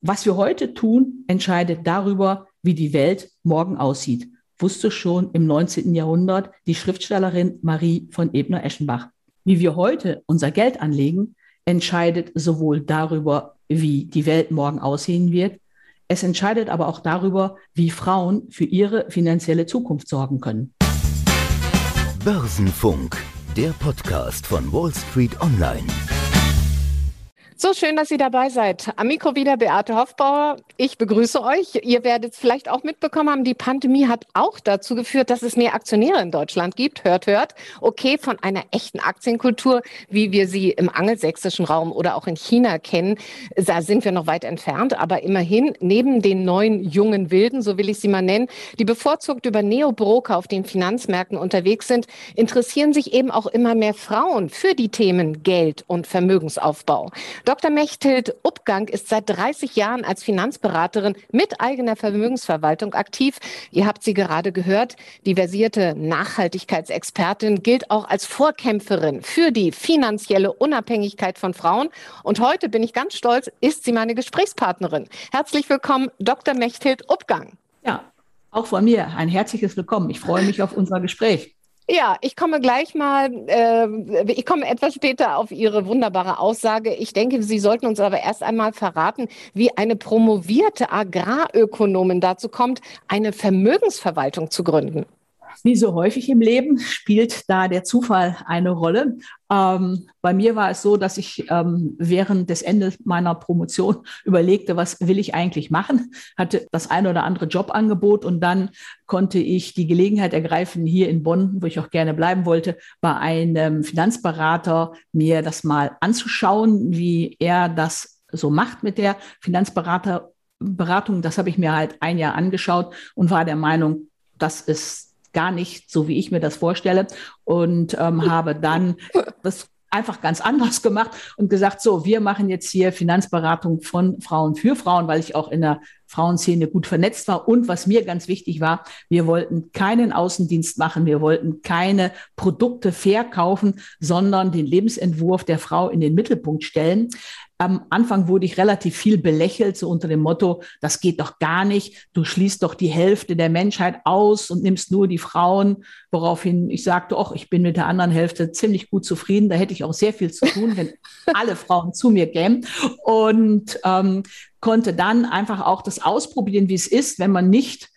was wir heute tun, entscheidet darüber, wie die Welt morgen aussieht, wusste schon im 19. Jahrhundert die Schriftstellerin Marie von Ebner-Eschenbach. Wie wir heute unser Geld anlegen, entscheidet sowohl darüber, wie die Welt morgen aussehen wird, es entscheidet aber auch darüber, wie Frauen für ihre finanzielle Zukunft sorgen können. Börsenfunk, der Podcast von Wall Street Online. So schön, dass ihr dabei seid. Am Mikro wieder Beate Hoffbauer. Ich begrüße euch. Ihr werdet es vielleicht auch mitbekommen haben, die Pandemie hat auch dazu geführt, dass es mehr Aktionäre in Deutschland gibt. Hört, hört. Okay, von einer echten Aktienkultur, wie wir sie im angelsächsischen Raum oder auch in China kennen, da sind wir noch weit entfernt. Aber immerhin, neben den neuen jungen Wilden, so will ich sie mal nennen, die bevorzugt über Neobroker auf den Finanzmärkten unterwegs sind, interessieren sich eben auch immer mehr Frauen für die Themen Geld und Vermögensaufbau. Dr. Mechthild Uppgang ist seit 30 Jahren als Finanzberaterin mit eigener Vermögensverwaltung aktiv. Ihr habt sie gerade gehört. Die versierte Nachhaltigkeitsexpertin gilt auch als Vorkämpferin für die finanzielle Unabhängigkeit von Frauen. Und heute bin ich ganz stolz, ist sie meine Gesprächspartnerin. Herzlich willkommen, Dr. Mechthild Uppgang. Ja, auch von mir ein herzliches Willkommen. Ich freue mich auf unser Gespräch. Ja, ich komme gleich mal, äh, ich komme etwas später auf Ihre wunderbare Aussage. Ich denke, Sie sollten uns aber erst einmal verraten, wie eine promovierte Agrarökonomin dazu kommt, eine Vermögensverwaltung zu gründen. Wie so häufig im Leben spielt da der Zufall eine Rolle. Ähm, bei mir war es so, dass ich ähm, während des Endes meiner Promotion überlegte, was will ich eigentlich machen, hatte das eine oder andere Jobangebot und dann konnte ich die Gelegenheit ergreifen, hier in Bonn, wo ich auch gerne bleiben wollte, bei einem Finanzberater mir das mal anzuschauen, wie er das so macht mit der Finanzberaterberatung. Das habe ich mir halt ein Jahr angeschaut und war der Meinung, das ist gar nicht so, wie ich mir das vorstelle und ähm, habe dann das einfach ganz anders gemacht und gesagt, so, wir machen jetzt hier Finanzberatung von Frauen für Frauen, weil ich auch in der Frauenszene gut vernetzt war. Und was mir ganz wichtig war, wir wollten keinen Außendienst machen, wir wollten keine Produkte verkaufen, sondern den Lebensentwurf der Frau in den Mittelpunkt stellen. Am Anfang wurde ich relativ viel belächelt, so unter dem Motto, das geht doch gar nicht, du schließt doch die Hälfte der Menschheit aus und nimmst nur die Frauen, woraufhin ich sagte, ach, ich bin mit der anderen Hälfte ziemlich gut zufrieden, da hätte ich auch sehr viel zu tun, wenn alle Frauen zu mir kämen. Und ähm, konnte dann einfach auch das ausprobieren, wie es ist, wenn man nicht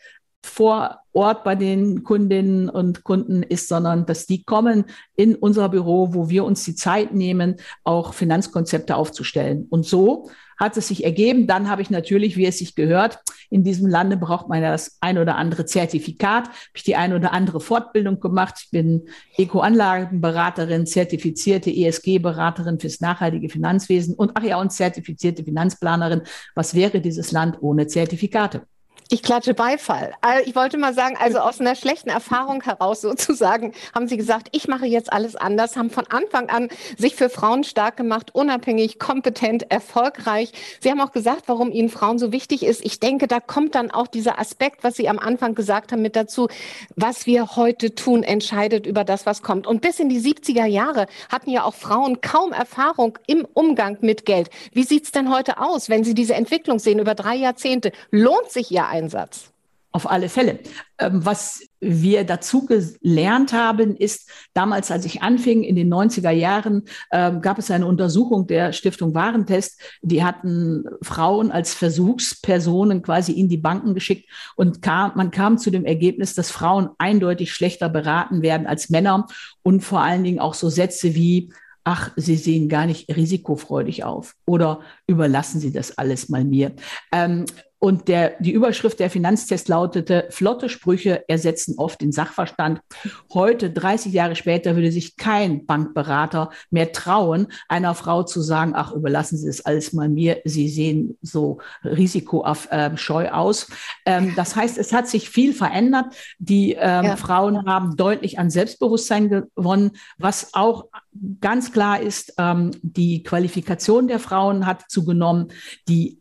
vor Ort bei den Kundinnen und Kunden ist, sondern dass die kommen in unser Büro, wo wir uns die Zeit nehmen, auch Finanzkonzepte aufzustellen. Und so hat es sich ergeben. Dann habe ich natürlich, wie es sich gehört, in diesem Lande braucht man ja das ein oder andere Zertifikat, habe ich die ein oder andere Fortbildung gemacht. Ich bin Eco-Anlagenberaterin, zertifizierte ESG-Beraterin fürs nachhaltige Finanzwesen und ach ja, und zertifizierte Finanzplanerin. Was wäre dieses Land ohne Zertifikate? Ich klatsche Beifall. Äh, ich wollte mal sagen, also aus einer schlechten Erfahrung heraus sozusagen haben Sie gesagt, ich mache jetzt alles anders, haben von Anfang an sich für Frauen stark gemacht, unabhängig, kompetent, erfolgreich. Sie haben auch gesagt, warum Ihnen Frauen so wichtig ist. Ich denke, da kommt dann auch dieser Aspekt, was Sie am Anfang gesagt haben, mit dazu. Was wir heute tun, entscheidet über das, was kommt. Und bis in die 70er Jahre hatten ja auch Frauen kaum Erfahrung im Umgang mit Geld. Wie sieht's denn heute aus, wenn Sie diese Entwicklung sehen über drei Jahrzehnte? Lohnt sich Ihr Einsatz? Auf alle Fälle. Ähm, was wir dazu gelernt haben, ist, damals, als ich anfing, in den 90er Jahren, ähm, gab es eine Untersuchung der Stiftung Warentest. Die hatten Frauen als Versuchspersonen quasi in die Banken geschickt und kam, man kam zu dem Ergebnis, dass Frauen eindeutig schlechter beraten werden als Männer und vor allen Dingen auch so Sätze wie, ach, Sie sehen gar nicht risikofreudig auf oder überlassen Sie das alles mal mir. Ähm, und der, die Überschrift der Finanztest lautete, flotte Sprüche ersetzen oft den Sachverstand. Heute, 30 Jahre später, würde sich kein Bankberater mehr trauen, einer Frau zu sagen, ach, überlassen Sie das alles mal mir, Sie sehen so risikoscheu äh, aus. Ähm, das heißt, es hat sich viel verändert. Die ähm, ja. Frauen haben deutlich an Selbstbewusstsein gewonnen, was auch ganz klar ist, ähm, die Qualifikation der Frauen hat zugenommen, die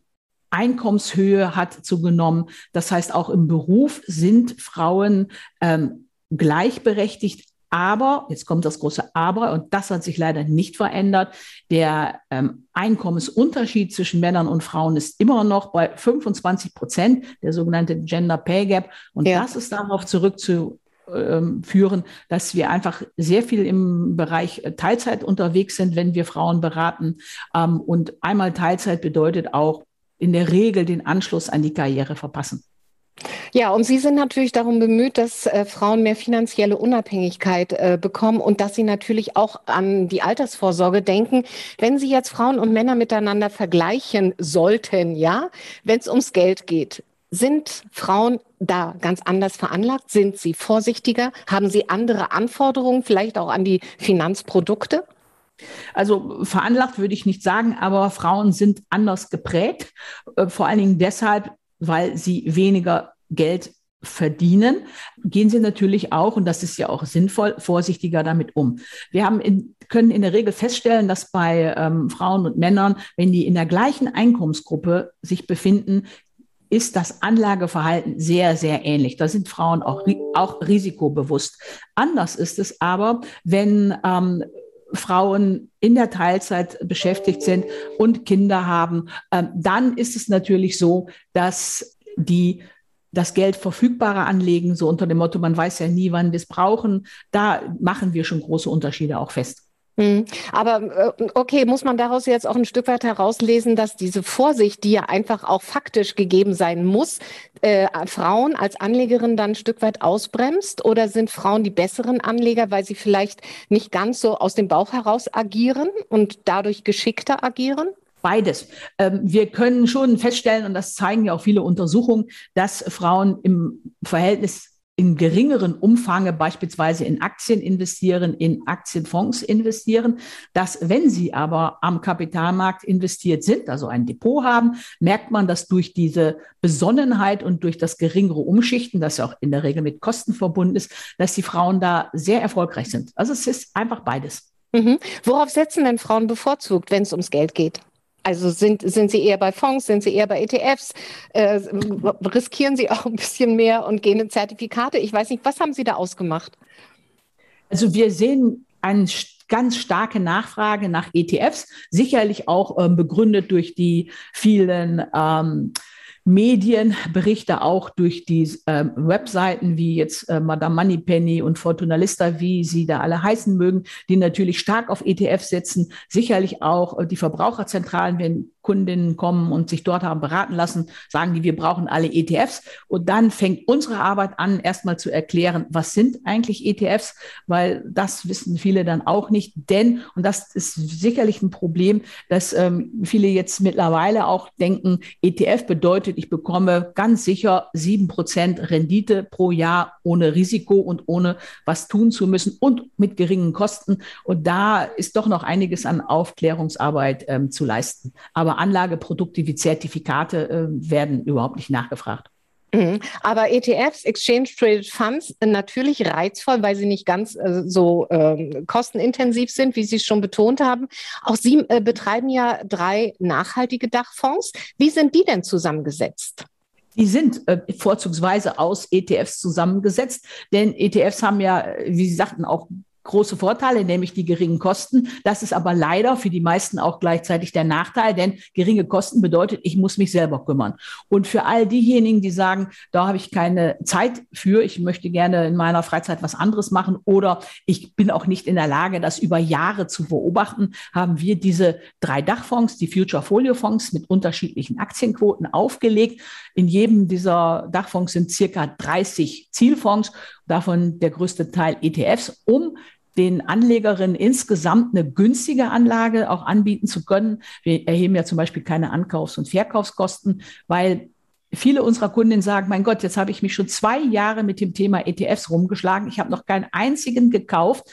Einkommenshöhe hat zugenommen. Das heißt, auch im Beruf sind Frauen ähm, gleichberechtigt Aber, jetzt kommt das große Aber, und das hat sich leider nicht verändert, der ähm, Einkommensunterschied zwischen Männern und Frauen ist immer noch bei 25 Prozent, der sogenannte Gender Pay Gap. Und ja. das ist darauf zurückzuführen, ähm, dass wir einfach sehr viel im Bereich Teilzeit unterwegs sind, wenn wir Frauen beraten. Ähm, und einmal Teilzeit bedeutet auch in der Regel den Anschluss an die Karriere verpassen. Ja, und Sie sind natürlich darum bemüht, dass äh, Frauen mehr finanzielle Unabhängigkeit äh, bekommen und dass sie natürlich auch an die Altersvorsorge denken. Wenn Sie jetzt Frauen und Männer miteinander vergleichen sollten, ja, wenn es ums Geld geht, sind Frauen da ganz anders veranlagt? Sind sie vorsichtiger? Haben sie andere Anforderungen, vielleicht auch an die Finanzprodukte? Also veranlagt würde ich nicht sagen, aber Frauen sind anders geprägt, äh, vor allen Dingen deshalb, weil sie weniger Geld verdienen, gehen sie natürlich auch, und das ist ja auch sinnvoll, vorsichtiger damit um. Wir haben in, können in der Regel feststellen, dass bei ähm, Frauen und Männern, wenn die in der gleichen Einkommensgruppe sich befinden, ist das Anlageverhalten sehr, sehr ähnlich. Da sind Frauen auch, auch risikobewusst. Anders ist es aber, wenn ähm, Frauen in der Teilzeit beschäftigt sind und Kinder haben, ähm, dann ist es natürlich so, dass die das Geld verfügbarer anlegen, so unter dem Motto, man weiß ja nie, wann wir es brauchen. Da machen wir schon große Unterschiede auch fest. Hm. Aber äh, okay, muss man daraus jetzt auch ein Stück weit herauslesen, dass diese Vorsicht, die ja einfach auch faktisch gegeben sein muss, äh, Frauen als Anlegerin dann ein Stück weit ausbremst? Oder sind Frauen die besseren Anleger, weil sie vielleicht nicht ganz so aus dem Bauch heraus agieren und dadurch geschickter agieren? Beides. Ähm, wir können schon feststellen, und das zeigen ja auch viele Untersuchungen, dass Frauen im Verhältnis in geringeren Umfange beispielsweise in Aktien investieren, in Aktienfonds investieren, dass wenn sie aber am Kapitalmarkt investiert sind, also ein Depot haben, merkt man, dass durch diese Besonnenheit und durch das geringere Umschichten, das ja auch in der Regel mit Kosten verbunden ist, dass die Frauen da sehr erfolgreich sind. Also es ist einfach beides. Mhm. Worauf setzen denn Frauen bevorzugt, wenn es ums Geld geht? Also sind, sind Sie eher bei Fonds, sind Sie eher bei ETFs? Äh, riskieren Sie auch ein bisschen mehr und gehen in Zertifikate? Ich weiß nicht, was haben Sie da ausgemacht? Also wir sehen eine ganz starke Nachfrage nach ETFs, sicherlich auch ähm, begründet durch die vielen ähm, Medienberichte auch durch die äh, Webseiten wie jetzt äh, Madame Moneypenny und Fortuna Lista, wie sie da alle heißen mögen, die natürlich stark auf ETF setzen. Sicherlich auch äh, die Verbraucherzentralen, wenn Kundinnen kommen und sich dort haben beraten lassen, sagen die, wir brauchen alle ETFs. Und dann fängt unsere Arbeit an, erstmal zu erklären, was sind eigentlich ETFs, weil das wissen viele dann auch nicht. Denn, und das ist sicherlich ein Problem, dass ähm, viele jetzt mittlerweile auch denken, ETF bedeutet, ich bekomme ganz sicher sieben Prozent Rendite pro Jahr ohne Risiko und ohne was tun zu müssen und mit geringen Kosten. Und da ist doch noch einiges an Aufklärungsarbeit ähm, zu leisten. Aber Anlageprodukte wie Zertifikate äh, werden überhaupt nicht nachgefragt. Mhm. Aber ETFs, Exchange Traded Funds, natürlich reizvoll, weil sie nicht ganz äh, so äh, kostenintensiv sind, wie Sie es schon betont haben. Auch Sie äh, betreiben ja drei nachhaltige Dachfonds. Wie sind die denn zusammengesetzt? Die sind äh, vorzugsweise aus ETFs zusammengesetzt, denn ETFs haben ja, wie Sie sagten, auch große Vorteile, nämlich die geringen Kosten. Das ist aber leider für die meisten auch gleichzeitig der Nachteil, denn geringe Kosten bedeutet, ich muss mich selber kümmern. Und für all diejenigen, die sagen, da habe ich keine Zeit für, ich möchte gerne in meiner Freizeit was anderes machen oder ich bin auch nicht in der Lage, das über Jahre zu beobachten, haben wir diese drei Dachfonds, die Future Folio Fonds mit unterschiedlichen Aktienquoten aufgelegt. In jedem dieser Dachfonds sind circa 30 Zielfonds davon der größte Teil ETFs, um den Anlegerinnen insgesamt eine günstige Anlage auch anbieten zu können. Wir erheben ja zum Beispiel keine Ankaufs- und Verkaufskosten, weil viele unserer Kundinnen sagen, mein Gott, jetzt habe ich mich schon zwei Jahre mit dem Thema ETFs rumgeschlagen. Ich habe noch keinen einzigen gekauft.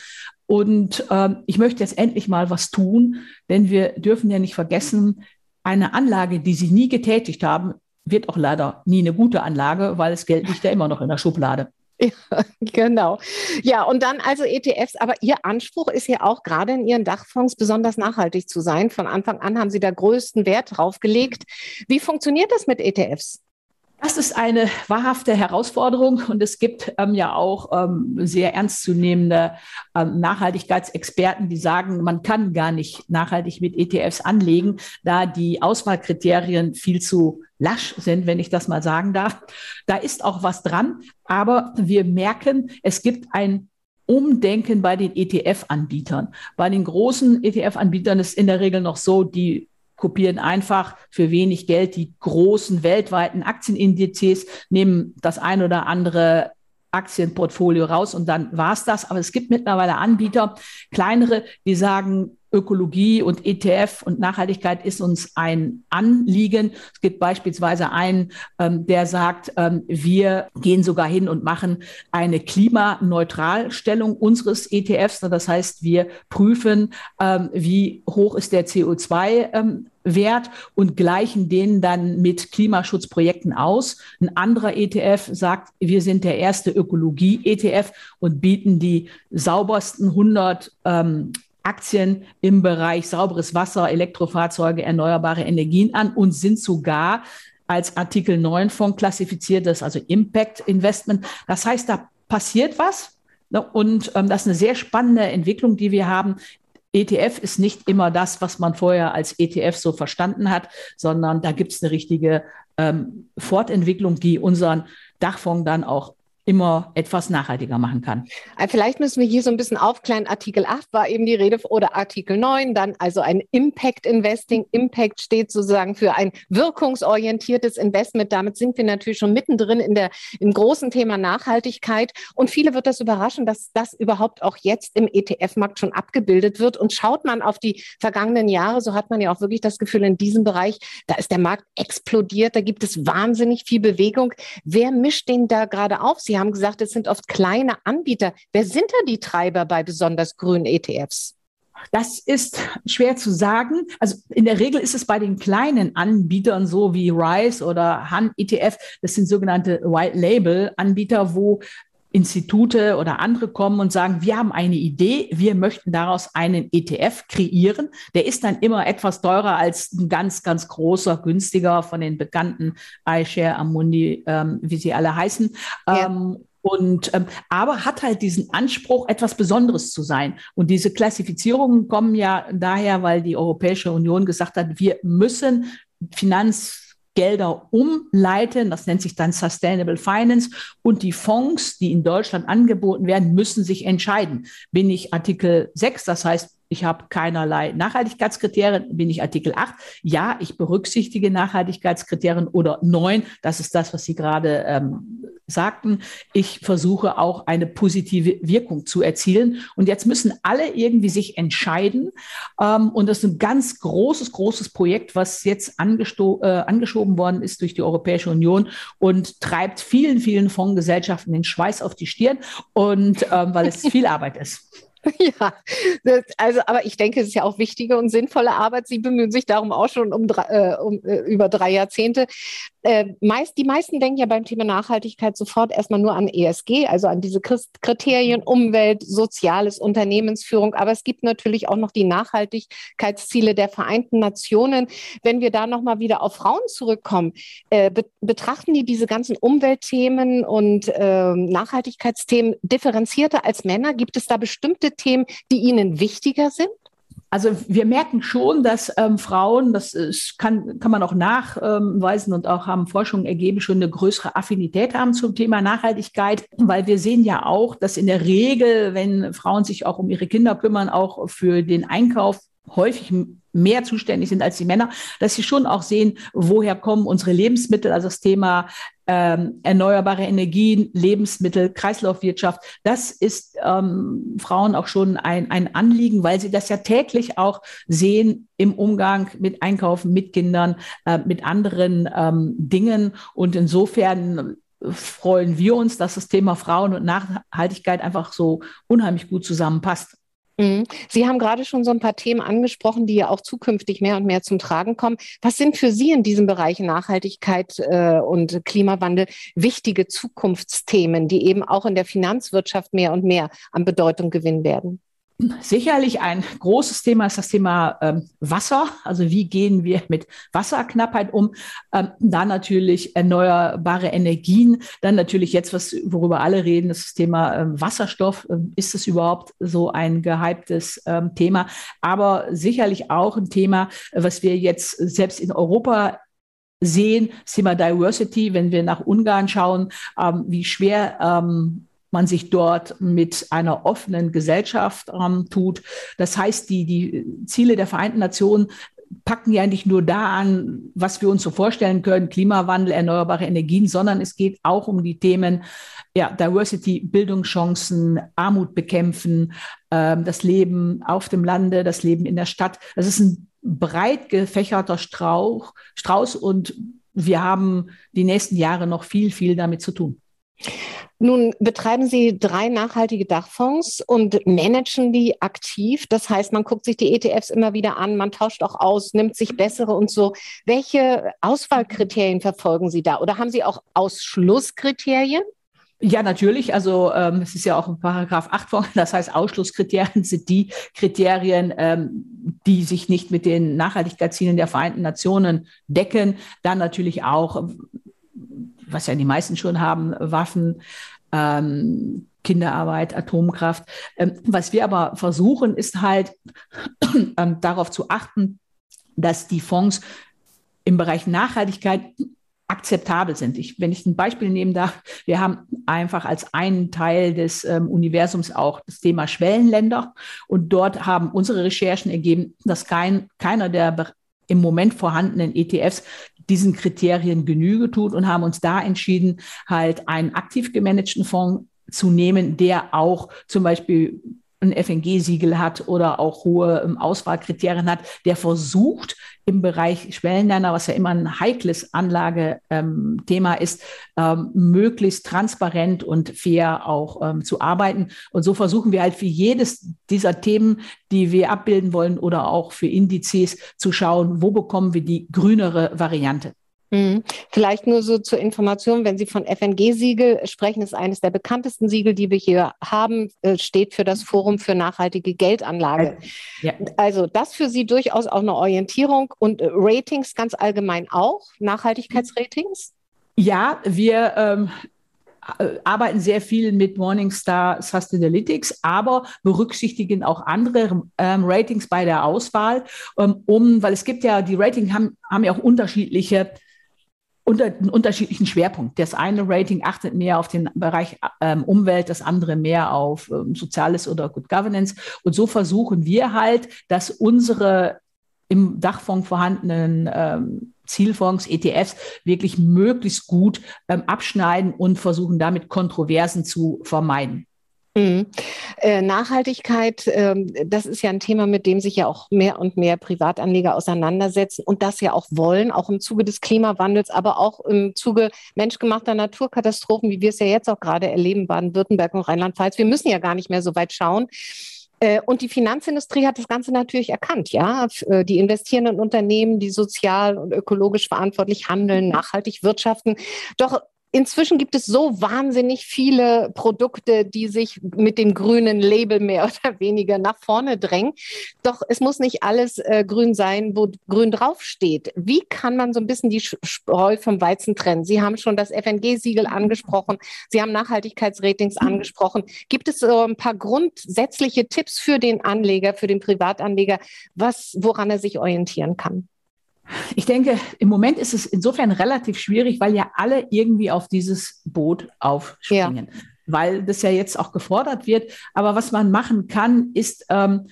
Und ähm, ich möchte jetzt endlich mal was tun, denn wir dürfen ja nicht vergessen, eine Anlage, die Sie nie getätigt haben, wird auch leider nie eine gute Anlage, weil das Geld liegt ja immer noch in der Schublade. Ja, genau. Ja, und dann also ETFs, aber Ihr Anspruch ist ja auch gerade in Ihren Dachfonds besonders nachhaltig zu sein. Von Anfang an haben Sie da größten Wert drauf gelegt. Wie funktioniert das mit ETFs? Das ist eine wahrhafte Herausforderung und es gibt ähm, ja auch ähm, sehr ernstzunehmende ähm, Nachhaltigkeitsexperten, die sagen, man kann gar nicht nachhaltig mit ETFs anlegen, da die Auswahlkriterien viel zu lasch sind, wenn ich das mal sagen darf. Da ist auch was dran, aber wir merken, es gibt ein Umdenken bei den ETF-Anbietern. Bei den großen ETF-Anbietern ist in der Regel noch so, die kopieren einfach für wenig Geld die großen weltweiten Aktienindizes, nehmen das ein oder andere Aktienportfolio raus und dann war es das. Aber es gibt mittlerweile Anbieter, kleinere, die sagen, Ökologie und ETF und Nachhaltigkeit ist uns ein Anliegen. Es gibt beispielsweise einen, ähm, der sagt, ähm, wir gehen sogar hin und machen eine Klimaneutralstellung unseres ETFs. Das heißt, wir prüfen, ähm, wie hoch ist der CO2 ähm, Wert und gleichen den dann mit Klimaschutzprojekten aus. Ein anderer ETF sagt, wir sind der erste Ökologie-ETF und bieten die saubersten 100 ähm, Aktien im Bereich sauberes Wasser, Elektrofahrzeuge, erneuerbare Energien an und sind sogar als Artikel 9 Fonds klassifiziert, das ist also Impact Investment. Das heißt, da passiert was. Ne? Und ähm, das ist eine sehr spannende Entwicklung, die wir haben. ETF ist nicht immer das, was man vorher als ETF so verstanden hat, sondern da gibt es eine richtige ähm, Fortentwicklung, die unseren Dachfonds dann auch immer etwas nachhaltiger machen kann. Äh, vielleicht müssen wir hier so ein bisschen aufklären. Artikel 8 war eben die Rede oder Artikel 9, dann also ein Impact Investing. Impact steht sozusagen für ein wirkungsorientiertes Investment. Damit sind wir natürlich schon mittendrin in der, im großen Thema Nachhaltigkeit. Und viele wird das überraschen, dass das überhaupt auch jetzt im ETF-Markt schon abgebildet wird. Und schaut man auf die vergangenen Jahre, so hat man ja auch wirklich das Gefühl, in diesem Bereich, da ist der Markt explodiert, da gibt es wahnsinnig viel Bewegung. Wer mischt den da gerade auf? Sie haben gesagt, es sind oft kleine Anbieter. Wer sind da die Treiber bei besonders grünen ETFs? Das ist schwer zu sagen. Also in der Regel ist es bei den kleinen Anbietern so wie Rise oder Han ETF. Das sind sogenannte White Label Anbieter, wo Institute oder andere kommen und sagen, wir haben eine Idee, wir möchten daraus einen ETF kreieren. Der ist dann immer etwas teurer als ein ganz, ganz großer, günstiger von den bekannten iShare, Amundi, ähm, wie sie alle heißen. Ja. Ähm, und ähm, aber hat halt diesen Anspruch, etwas Besonderes zu sein. Und diese Klassifizierungen kommen ja daher, weil die Europäische Union gesagt hat, wir müssen Finanz Gelder umleiten. Das nennt sich dann Sustainable Finance. Und die Fonds, die in Deutschland angeboten werden, müssen sich entscheiden. Bin ich Artikel 6, das heißt, ich habe keinerlei Nachhaltigkeitskriterien, bin ich Artikel 8. Ja, ich berücksichtige Nachhaltigkeitskriterien oder 9, das ist das, was Sie gerade ähm, sagten. Ich versuche auch eine positive Wirkung zu erzielen. Und jetzt müssen alle irgendwie sich entscheiden. Ähm, und das ist ein ganz großes, großes Projekt, was jetzt äh, angeschoben worden ist durch die Europäische Union und treibt vielen, vielen Fondsgesellschaften den Schweiß auf die Stirn und ähm, weil es viel Arbeit ist. Ja, das, also, aber ich denke, es ist ja auch wichtige und sinnvolle Arbeit. Sie bemühen sich darum auch schon um, äh, um äh, über drei Jahrzehnte. Äh, meist, die meisten denken ja beim Thema Nachhaltigkeit sofort erstmal nur an ESG, also an diese Kriterien Umwelt, Soziales, Unternehmensführung. Aber es gibt natürlich auch noch die Nachhaltigkeitsziele der Vereinten Nationen. Wenn wir da nochmal wieder auf Frauen zurückkommen, äh, be betrachten die diese ganzen Umweltthemen und äh, Nachhaltigkeitsthemen differenzierter als Männer? Gibt es da bestimmte Themen, die ihnen wichtiger sind? Also wir merken schon, dass ähm, Frauen, das ist, kann, kann man auch nachweisen und auch haben Forschungen ergeben, schon eine größere Affinität haben zum Thema Nachhaltigkeit, weil wir sehen ja auch, dass in der Regel, wenn Frauen sich auch um ihre Kinder kümmern, auch für den Einkauf häufig mehr zuständig sind als die Männer, dass sie schon auch sehen, woher kommen unsere Lebensmittel, also das Thema ähm, erneuerbare Energien, Lebensmittel, Kreislaufwirtschaft. Das ist ähm, Frauen auch schon ein, ein Anliegen, weil sie das ja täglich auch sehen im Umgang mit Einkaufen, mit Kindern, äh, mit anderen ähm, Dingen. Und insofern freuen wir uns, dass das Thema Frauen und Nachhaltigkeit einfach so unheimlich gut zusammenpasst. Mhm. Sie haben gerade schon so ein paar Themen angesprochen, die ja auch zukünftig mehr und mehr zum Tragen kommen. Was sind für Sie in diesem Bereich Nachhaltigkeit äh, und Klimawandel wichtige Zukunftsthemen, die eben auch in der Finanzwirtschaft mehr und mehr an Bedeutung gewinnen werden? Sicherlich ein großes Thema ist das Thema ähm, Wasser. Also wie gehen wir mit Wasserknappheit um? Ähm, dann natürlich erneuerbare Energien. Dann natürlich jetzt, was, worüber alle reden, das Thema ähm, Wasserstoff. Ähm, ist es überhaupt so ein gehyptes ähm, Thema? Aber sicherlich auch ein Thema, was wir jetzt selbst in Europa sehen, das Thema Diversity, wenn wir nach Ungarn schauen, ähm, wie schwer ähm, man sich dort mit einer offenen Gesellschaft ähm, tut. Das heißt, die, die Ziele der Vereinten Nationen packen ja nicht nur da an, was wir uns so vorstellen können, Klimawandel, erneuerbare Energien, sondern es geht auch um die Themen ja, Diversity, Bildungschancen, Armut bekämpfen, äh, das Leben auf dem Lande, das Leben in der Stadt. Das ist ein breit gefächerter Strauch, Strauß und wir haben die nächsten Jahre noch viel, viel damit zu tun. Nun betreiben Sie drei nachhaltige Dachfonds und managen die aktiv. Das heißt, man guckt sich die ETFs immer wieder an, man tauscht auch aus, nimmt sich bessere und so. Welche Auswahlkriterien verfolgen Sie da? Oder haben Sie auch Ausschlusskriterien? Ja, natürlich. Also ähm, es ist ja auch ein Paragraph 8 von, das heißt, Ausschlusskriterien sind die Kriterien, ähm, die sich nicht mit den Nachhaltigkeitszielen der Vereinten Nationen decken. Dann natürlich auch was ja die meisten schon haben, Waffen, ähm, Kinderarbeit, Atomkraft. Ähm, was wir aber versuchen, ist halt ähm, darauf zu achten, dass die Fonds im Bereich Nachhaltigkeit akzeptabel sind. Ich, wenn ich ein Beispiel nehmen darf, wir haben einfach als einen Teil des ähm, Universums auch das Thema Schwellenländer und dort haben unsere Recherchen ergeben, dass kein, keiner der im Moment vorhandenen ETFs diesen Kriterien Genüge tut und haben uns da entschieden, halt einen aktiv gemanagten Fonds zu nehmen, der auch zum Beispiel ein FNG-Siegel hat oder auch hohe ähm, Auswahlkriterien hat, der versucht, im Bereich Schwellenländer, was ja immer ein heikles Anlagethema ähm, ist, ähm, möglichst transparent und fair auch zu arbeiten. Und so versuchen wir halt für jedes dieser Themen, die wir abbilden wollen oder auch für Indizes zu schauen, wo bekommen wir die grünere Variante. Mhm. Vielleicht nur so zur Information, wenn Sie von FNG-Siegel sprechen, ist eines der bekanntesten Siegel, die wir hier haben, äh, steht für das Forum für nachhaltige Geldanlage. Ja. Also das für Sie durchaus auch eine Orientierung und äh, Ratings ganz allgemein auch, Nachhaltigkeitsratings? Ja, wir ähm, äh, arbeiten sehr viel mit Morningstar Sustainalytics, aber berücksichtigen auch andere ähm, Ratings bei der Auswahl, ähm, um, weil es gibt ja, die Ratings haben, haben ja auch unterschiedliche unter einen unterschiedlichen Schwerpunkt. Das eine Rating achtet mehr auf den Bereich ähm, Umwelt, das andere mehr auf ähm, Soziales oder Good Governance. Und so versuchen wir halt, dass unsere im Dachfonds vorhandenen ähm, Zielfonds, ETFs wirklich möglichst gut ähm, abschneiden und versuchen damit Kontroversen zu vermeiden. Mhm. Äh, Nachhaltigkeit, ähm, das ist ja ein Thema, mit dem sich ja auch mehr und mehr Privatanleger auseinandersetzen und das ja auch wollen, auch im Zuge des Klimawandels, aber auch im Zuge menschgemachter Naturkatastrophen, wie wir es ja jetzt auch gerade erleben, Baden-Württemberg und Rheinland-Pfalz. Wir müssen ja gar nicht mehr so weit schauen. Äh, und die Finanzindustrie hat das Ganze natürlich erkannt, ja. Äh, die investierenden Unternehmen, die sozial und ökologisch verantwortlich handeln, nachhaltig wirtschaften. Doch Inzwischen gibt es so wahnsinnig viele Produkte, die sich mit dem grünen Label mehr oder weniger nach vorne drängen. Doch es muss nicht alles äh, grün sein, wo grün draufsteht. Wie kann man so ein bisschen die Spreu vom Weizen trennen? Sie haben schon das FNG-Siegel angesprochen. Sie haben Nachhaltigkeitsratings mhm. angesprochen. Gibt es so ein paar grundsätzliche Tipps für den Anleger, für den Privatanleger, was, woran er sich orientieren kann? Ich denke, im Moment ist es insofern relativ schwierig, weil ja alle irgendwie auf dieses Boot aufspringen, ja. weil das ja jetzt auch gefordert wird. Aber was man machen kann, ist ähm,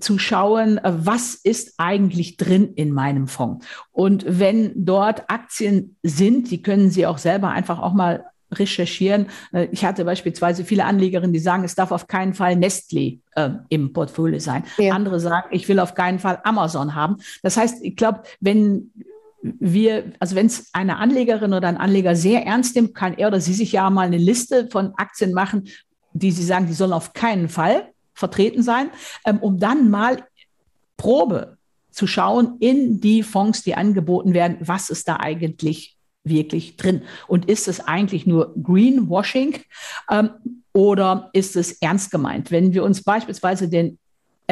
zu schauen, äh, was ist eigentlich drin in meinem Fonds. Und wenn dort Aktien sind, die können Sie auch selber einfach auch mal recherchieren. Äh, ich hatte beispielsweise viele Anlegerinnen, die sagen, es darf auf keinen Fall Nestlé äh, im Portfolio sein. Ja. Andere sagen, ich will auf keinen Fall Amazon haben. Das heißt, ich glaube, wenn wir, also wenn es eine Anlegerin oder ein Anleger sehr ernst nimmt, kann er oder sie sich ja mal eine Liste von Aktien machen, die sie sagen, die sollen auf keinen Fall vertreten sein, ähm, um dann mal Probe zu schauen in die Fonds, die angeboten werden, was ist da eigentlich wirklich drin? Und ist es eigentlich nur Greenwashing ähm, oder ist es ernst gemeint? Wenn wir uns beispielsweise den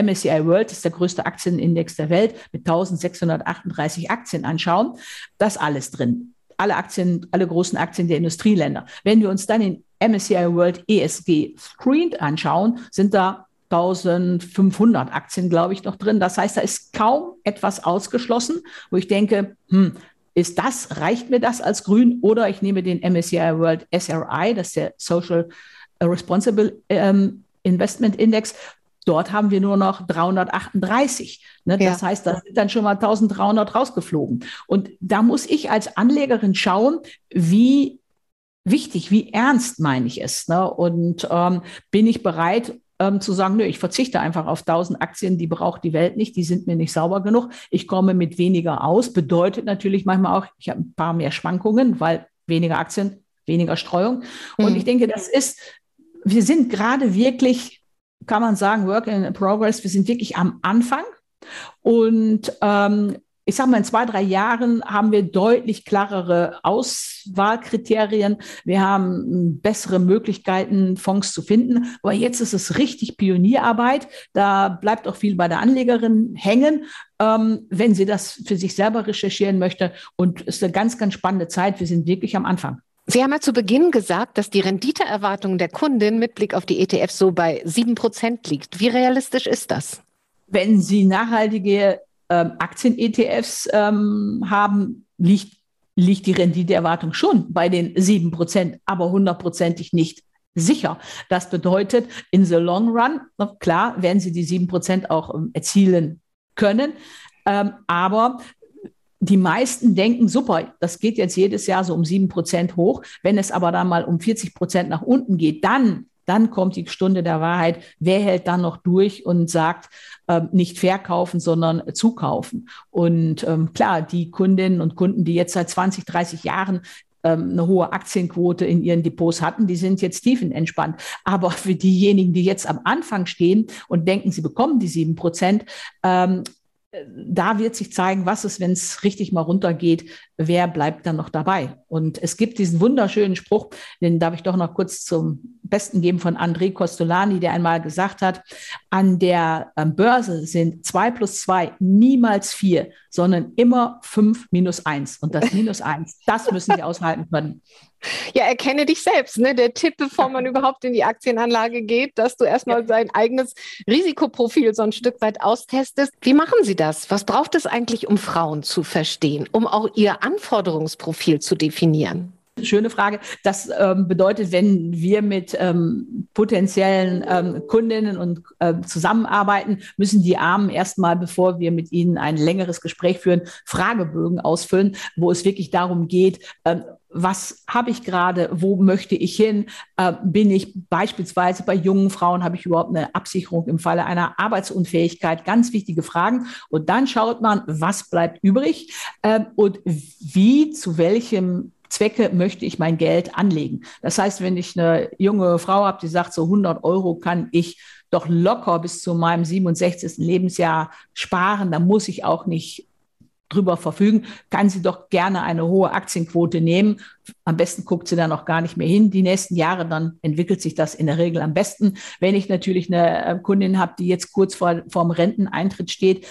MSCI World ist der größte Aktienindex der Welt mit 1638 Aktien anschauen, das alles drin. Alle Aktien, alle großen Aktien der Industrieländer. Wenn wir uns dann den MSCI World ESG Screened anschauen, sind da 1500 Aktien, glaube ich, noch drin. Das heißt, da ist kaum etwas ausgeschlossen, wo ich denke, hm, ist das, reicht mir das als grün? Oder ich nehme den MSCI World SRI, das ist der Social Responsible ähm, Investment Index. Dort haben wir nur noch 338. Ne? Ja. Das heißt, da sind dann schon mal 1300 rausgeflogen. Und da muss ich als Anlegerin schauen, wie wichtig, wie ernst meine ich es. Ne? Und ähm, bin ich bereit, ähm, zu sagen, nö, ich verzichte einfach auf 1000 Aktien, die braucht die Welt nicht, die sind mir nicht sauber genug. Ich komme mit weniger aus. Bedeutet natürlich manchmal auch, ich habe ein paar mehr Schwankungen, weil weniger Aktien, weniger Streuung. Und mhm. ich denke, das ist, wir sind gerade wirklich, kann man sagen, Work in Progress, wir sind wirklich am Anfang. Und ähm, ich sage mal, in zwei, drei Jahren haben wir deutlich klarere Auswahlkriterien. Wir haben hm, bessere Möglichkeiten, Fonds zu finden. Aber jetzt ist es richtig Pionierarbeit. Da bleibt auch viel bei der Anlegerin hängen, ähm, wenn sie das für sich selber recherchieren möchte. Und es ist eine ganz, ganz spannende Zeit. Wir sind wirklich am Anfang. Sie haben ja zu Beginn gesagt, dass die Renditeerwartung der Kundin mit Blick auf die ETF so bei sieben Prozent liegt. Wie realistisch ist das? Wenn Sie nachhaltige ähm, Aktien-ETFs ähm, haben, liegt, liegt die Renditeerwartung schon bei den 7 Prozent, aber hundertprozentig nicht sicher. Das bedeutet, in the long run, klar, werden Sie die 7 Prozent auch ähm, erzielen können, ähm, aber die meisten denken, super, das geht jetzt jedes Jahr so um 7 Prozent hoch. Wenn es aber dann mal um 40 Prozent nach unten geht, dann dann kommt die Stunde der Wahrheit. Wer hält dann noch durch und sagt, äh, nicht verkaufen, sondern zukaufen? Und ähm, klar, die Kundinnen und Kunden, die jetzt seit 20, 30 Jahren ähm, eine hohe Aktienquote in ihren Depots hatten, die sind jetzt tiefenentspannt. Aber für diejenigen, die jetzt am Anfang stehen und denken, sie bekommen die sieben Prozent, ähm, da wird sich zeigen, was ist, wenn es richtig mal runtergeht, wer bleibt dann noch dabei. Und es gibt diesen wunderschönen Spruch, den darf ich doch noch kurz zum Besten geben von André Costolani, der einmal gesagt hat, an der ähm, Börse sind zwei plus zwei niemals vier, sondern immer fünf minus eins. Und das minus eins, das müssen Sie aushalten können. Ja, erkenne dich selbst. Ne? Der Tipp, bevor man überhaupt in die Aktienanlage geht, dass du erstmal sein eigenes Risikoprofil so ein Stück weit austestest. Wie machen Sie das? Was braucht es eigentlich, um Frauen zu verstehen, um auch ihr Anforderungsprofil zu definieren? Schöne Frage. Das ähm, bedeutet, wenn wir mit ähm, potenziellen ähm, Kundinnen und äh, zusammenarbeiten, müssen die Armen erstmal, bevor wir mit ihnen ein längeres Gespräch führen, Fragebögen ausfüllen, wo es wirklich darum geht, ähm, was habe ich gerade, wo möchte ich hin? Äh, bin ich beispielsweise bei jungen Frauen, habe ich überhaupt eine Absicherung im Falle einer Arbeitsunfähigkeit? Ganz wichtige Fragen. Und dann schaut man, was bleibt übrig äh, und wie, zu welchem Zwecke möchte ich mein Geld anlegen. Das heißt, wenn ich eine junge Frau habe, die sagt, so 100 Euro kann ich doch locker bis zu meinem 67. Lebensjahr sparen, dann muss ich auch nicht drüber verfügen, kann sie doch gerne eine hohe Aktienquote nehmen. Am besten guckt sie dann auch gar nicht mehr hin. Die nächsten Jahre, dann entwickelt sich das in der Regel am besten. Wenn ich natürlich eine äh, Kundin habe, die jetzt kurz vor, vorm Renteneintritt steht,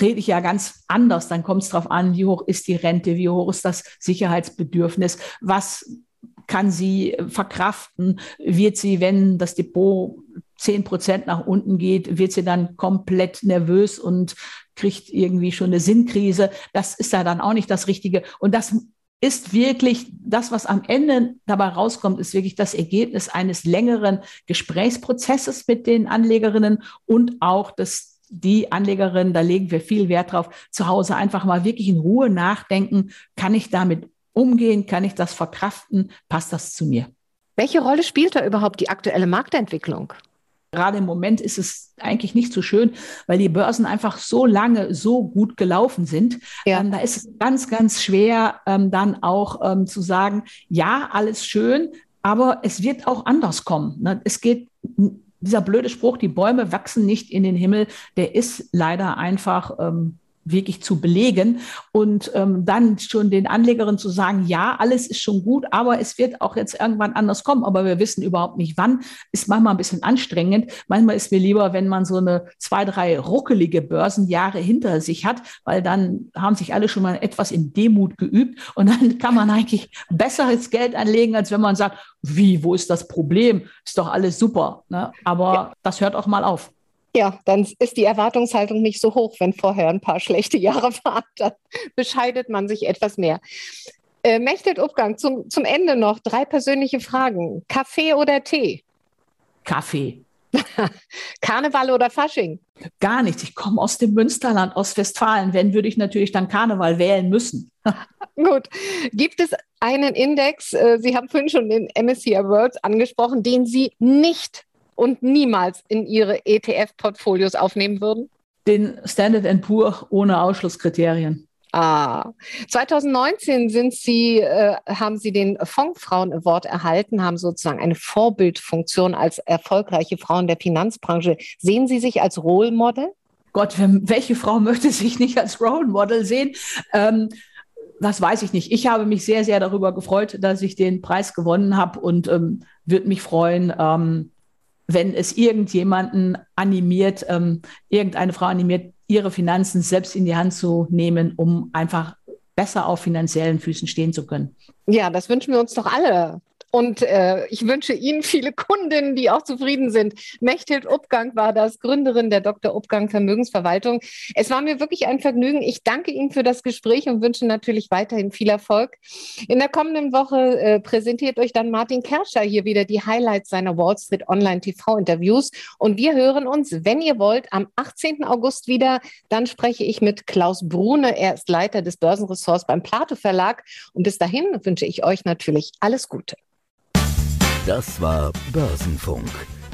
rede ich ja ganz anders. Dann kommt es darauf an, wie hoch ist die Rente, wie hoch ist das Sicherheitsbedürfnis, was kann sie verkraften, wird sie, wenn das Depot 10 Prozent nach unten geht, wird sie dann komplett nervös und kriegt irgendwie schon eine Sinnkrise. Das ist ja dann auch nicht das Richtige. Und das ist wirklich das, was am Ende dabei rauskommt, ist wirklich das Ergebnis eines längeren Gesprächsprozesses mit den Anlegerinnen und auch das die Anlegerin, da legen wir viel Wert drauf, zu Hause einfach mal wirklich in Ruhe nachdenken, kann ich damit umgehen, kann ich das verkraften, passt das zu mir. Welche Rolle spielt da überhaupt die aktuelle Marktentwicklung? Gerade im Moment ist es eigentlich nicht so schön, weil die Börsen einfach so lange so gut gelaufen sind. Ja. Ähm, da ist es ganz, ganz schwer, ähm, dann auch ähm, zu sagen, ja, alles schön, aber es wird auch anders kommen. Ne? Es geht dieser blöde Spruch, die Bäume wachsen nicht in den Himmel, der ist leider einfach ähm, wirklich zu belegen und ähm, dann schon den Anlegerinnen zu sagen, ja, alles ist schon gut, aber es wird auch jetzt irgendwann anders kommen, aber wir wissen überhaupt nicht wann, ist manchmal ein bisschen anstrengend. Manchmal ist mir lieber, wenn man so eine zwei, drei ruckelige Börsenjahre hinter sich hat, weil dann haben sich alle schon mal etwas in Demut geübt und dann kann man eigentlich besseres Geld anlegen, als wenn man sagt, wie, wo ist das Problem? Ist doch alles super. Ne? Aber ja. das hört auch mal auf. Ja, dann ist die Erwartungshaltung nicht so hoch, wenn vorher ein paar schlechte Jahre waren. Dann bescheidet man sich etwas mehr. Äh, Mechtet Upgang, zum, zum Ende noch drei persönliche Fragen. Kaffee oder Tee? Kaffee. Karneval oder Fasching? Gar nichts. Ich komme aus dem Münsterland, aus Westfalen. Wenn, würde ich natürlich dann Karneval wählen müssen. Gut. Gibt es einen Index, äh, Sie haben vorhin schon den MSCI World angesprochen, den Sie nicht und niemals in Ihre ETF-Portfolios aufnehmen würden? Den Standard Poor ohne Ausschlusskriterien. Ah, 2019 sind Sie, äh, haben Sie den Fondfrauen Award erhalten, haben sozusagen eine Vorbildfunktion als erfolgreiche Frauen der Finanzbranche. Sehen Sie sich als Role Model? Gott, welche Frau möchte sich nicht als Role Model sehen? Ähm, das weiß ich nicht. Ich habe mich sehr, sehr darüber gefreut, dass ich den Preis gewonnen habe und ähm, würde mich freuen, ähm, wenn es irgendjemanden animiert, ähm, irgendeine Frau animiert, ihre Finanzen selbst in die Hand zu nehmen, um einfach besser auf finanziellen Füßen stehen zu können. Ja, das wünschen wir uns doch alle. Und äh, ich wünsche Ihnen viele Kundinnen, die auch zufrieden sind. Mechthild Upgang war das, Gründerin der Dr. Upgang Vermögensverwaltung. Es war mir wirklich ein Vergnügen. Ich danke Ihnen für das Gespräch und wünsche natürlich weiterhin viel Erfolg. In der kommenden Woche äh, präsentiert euch dann Martin Kerscher hier wieder die Highlights seiner Wall Street Online TV Interviews. Und wir hören uns, wenn ihr wollt, am 18. August wieder. Dann spreche ich mit Klaus Brune. Er ist Leiter des Börsenressorts beim Plato Verlag. Und bis dahin wünsche ich euch natürlich alles Gute. Das war Börsenfunk,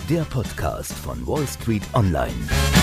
der Podcast von Wall Street Online.